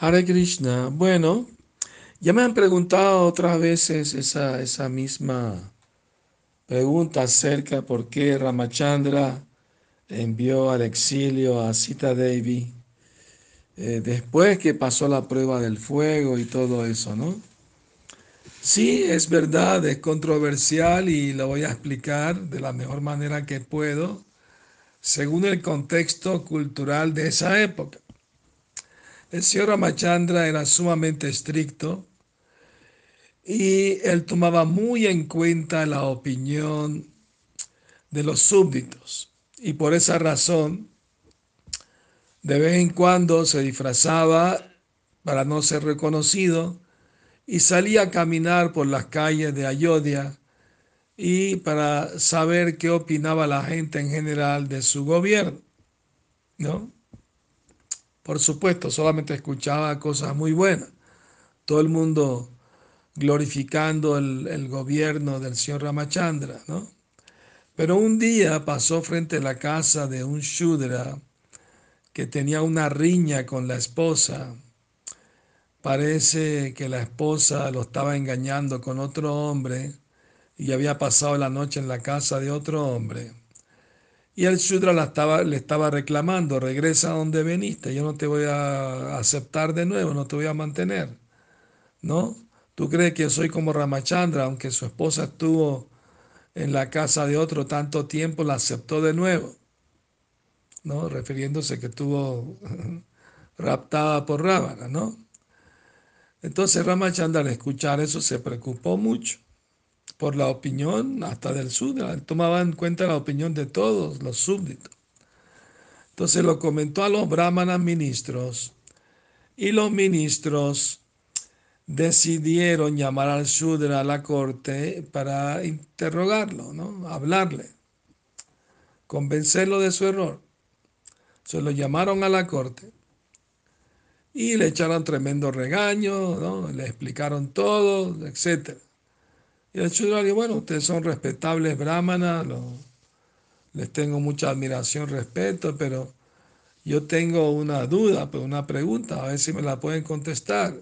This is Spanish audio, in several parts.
Hare Krishna. Bueno, ya me han preguntado otras veces esa, esa misma pregunta acerca por qué Ramachandra envió al exilio a Sita Devi eh, después que pasó la prueba del fuego y todo eso, ¿no? Sí, es verdad, es controversial y lo voy a explicar de la mejor manera que puedo, según el contexto cultural de esa época. El señor Ramachandra era sumamente estricto y él tomaba muy en cuenta la opinión de los súbditos. Y por esa razón, de vez en cuando se disfrazaba para no ser reconocido y salía a caminar por las calles de Ayodhya y para saber qué opinaba la gente en general de su gobierno, ¿no? Por supuesto, solamente escuchaba cosas muy buenas. Todo el mundo glorificando el, el gobierno del señor Ramachandra, ¿no? Pero un día pasó frente a la casa de un Shudra que tenía una riña con la esposa. Parece que la esposa lo estaba engañando con otro hombre y había pasado la noche en la casa de otro hombre. Y el Shudra la estaba, le estaba reclamando, regresa a donde veniste, yo no te voy a aceptar de nuevo, no te voy a mantener. ¿No? ¿Tú crees que yo soy como Ramachandra, aunque su esposa estuvo en la casa de otro tanto tiempo, la aceptó de nuevo? ¿No? Refiriéndose que estuvo raptada por Ravana, ¿no? Entonces Ramachandra al escuchar eso se preocupó mucho por la opinión hasta del. Él tomaba en cuenta la opinión de todos los súbditos. Entonces lo comentó a los brahmanas ministros y los ministros decidieron llamar al Sudra a la corte para interrogarlo, ¿no? hablarle, convencerlo de su error. Se lo llamaron a la corte y le echaron tremendo regaño, ¿no? le explicaron todo, etcétera. Y el Shudra dijo, bueno, ustedes son respetables brahmanas, les tengo mucha admiración, respeto, pero yo tengo una duda, pero una pregunta, a ver si me la pueden contestar.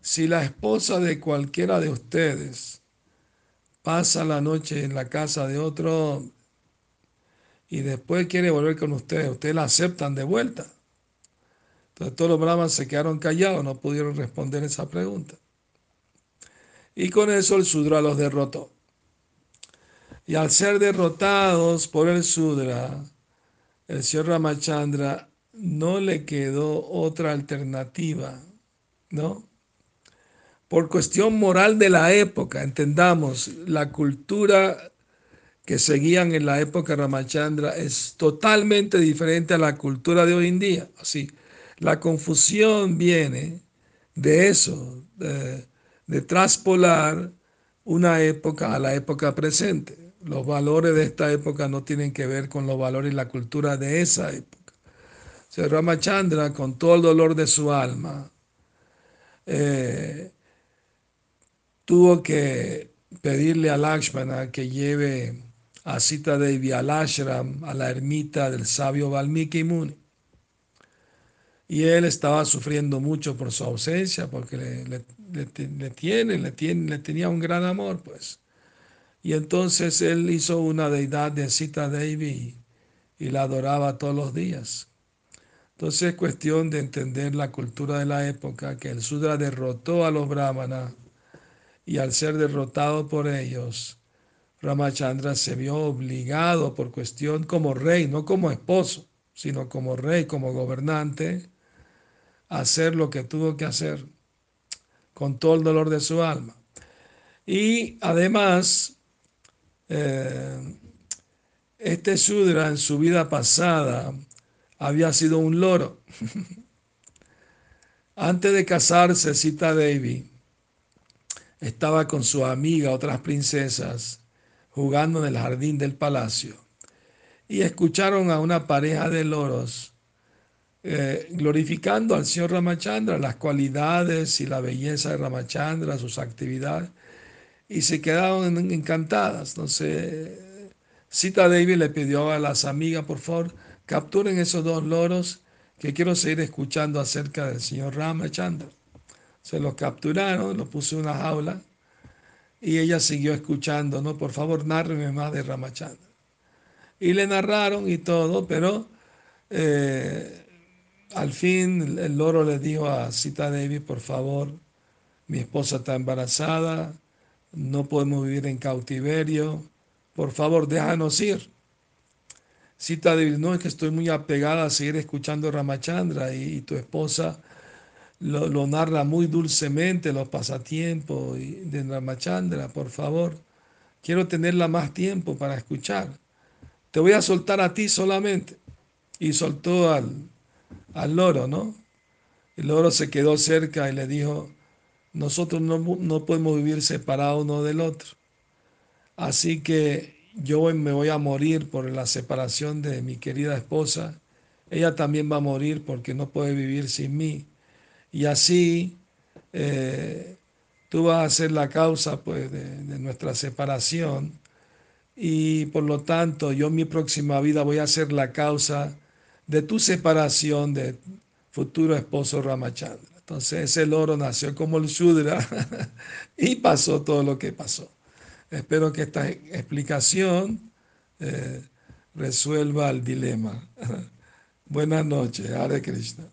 Si la esposa de cualquiera de ustedes pasa la noche en la casa de otro y después quiere volver con ustedes, ustedes la aceptan de vuelta. Entonces todos los brahmanas se quedaron callados, no pudieron responder esa pregunta. Y con eso el Sudra los derrotó. Y al ser derrotados por el Sudra, el señor Ramachandra no le quedó otra alternativa, ¿no? Por cuestión moral de la época, entendamos, la cultura que seguían en la época Ramachandra es totalmente diferente a la cultura de hoy en día. Así, la confusión viene de eso, de, de traspolar una época a la época presente. Los valores de esta época no tienen que ver con los valores y la cultura de esa época. O Ramachandra, con todo el dolor de su alma, eh, tuvo que pedirle a Lakshmana que lleve a Sita Devi al ashram, a la ermita del sabio Valmiki Muni. Y él estaba sufriendo mucho por su ausencia, porque le, le, tiene, le, tiene, le tenía un gran amor, pues. Y entonces él hizo una deidad de Sita Devi y, la adoraba todos los días. Entonces es cuestión de entender la cultura de la época, que el Sudra derrotó a los brahmanas y al ser derrotado por ellos, Ramachandra se vio obligado por cuestión como rey, no como esposo, sino como rey, como gobernante, hacer lo que tuvo que hacer con todo el dolor de su alma. Y además, eh, este Sudra en su vida pasada había sido un loro. Antes de casarse, Sita Devi estaba con su amiga, otras princesas, jugando en el jardín del palacio. Y escucharon a una pareja de loros eh, glorificando al señor Ramachandra, las cualidades y la belleza de Ramachandra, sus actividades, y se quedaron encantadas. Entonces, Sita Devi le pidió a las amigas, por favor, capturen esos dos loros que quiero seguir escuchando acerca del señor Ramachandra. Se lo capturaron, lo puso en una jaula y ella siguió escuchando, ¿no? Por favor, nárreme más de Ramachandra. Y le narraron y todo, pero eh, al fin el loro le dijo a Sita Devi, por favor, mi esposa está embarazada, no podemos vivir en cautiverio, por favor, déjanos ir. Sita Devi, no, es que estoy muy apegada a seguir escuchando Ramachandra y, y tu esposa lo, narra muy dulcemente, los pasatiempos de Ramachandra, por favor. Quiero tenerla más tiempo para escuchar. Te voy a soltar a ti solamente. Y soltó al, al loro, ¿no? El loro se quedó cerca y le dijo, nosotros no, no podemos vivir separados uno del otro. Así que yo me voy a morir por la separación de mi querida esposa. Ella también va a morir porque no puede vivir sin mí y así eh, tú vas a ser la causa pues, de, nuestra separación y por lo tanto yo en mi próxima vida voy a ser la causa de tu separación de futuro esposo Ramachandra. Entonces ese loro nació como el Shudra y pasó todo lo que pasó. Espero que esta explicación eh, resuelva el dilema. Buenas noches, Hare Krishna.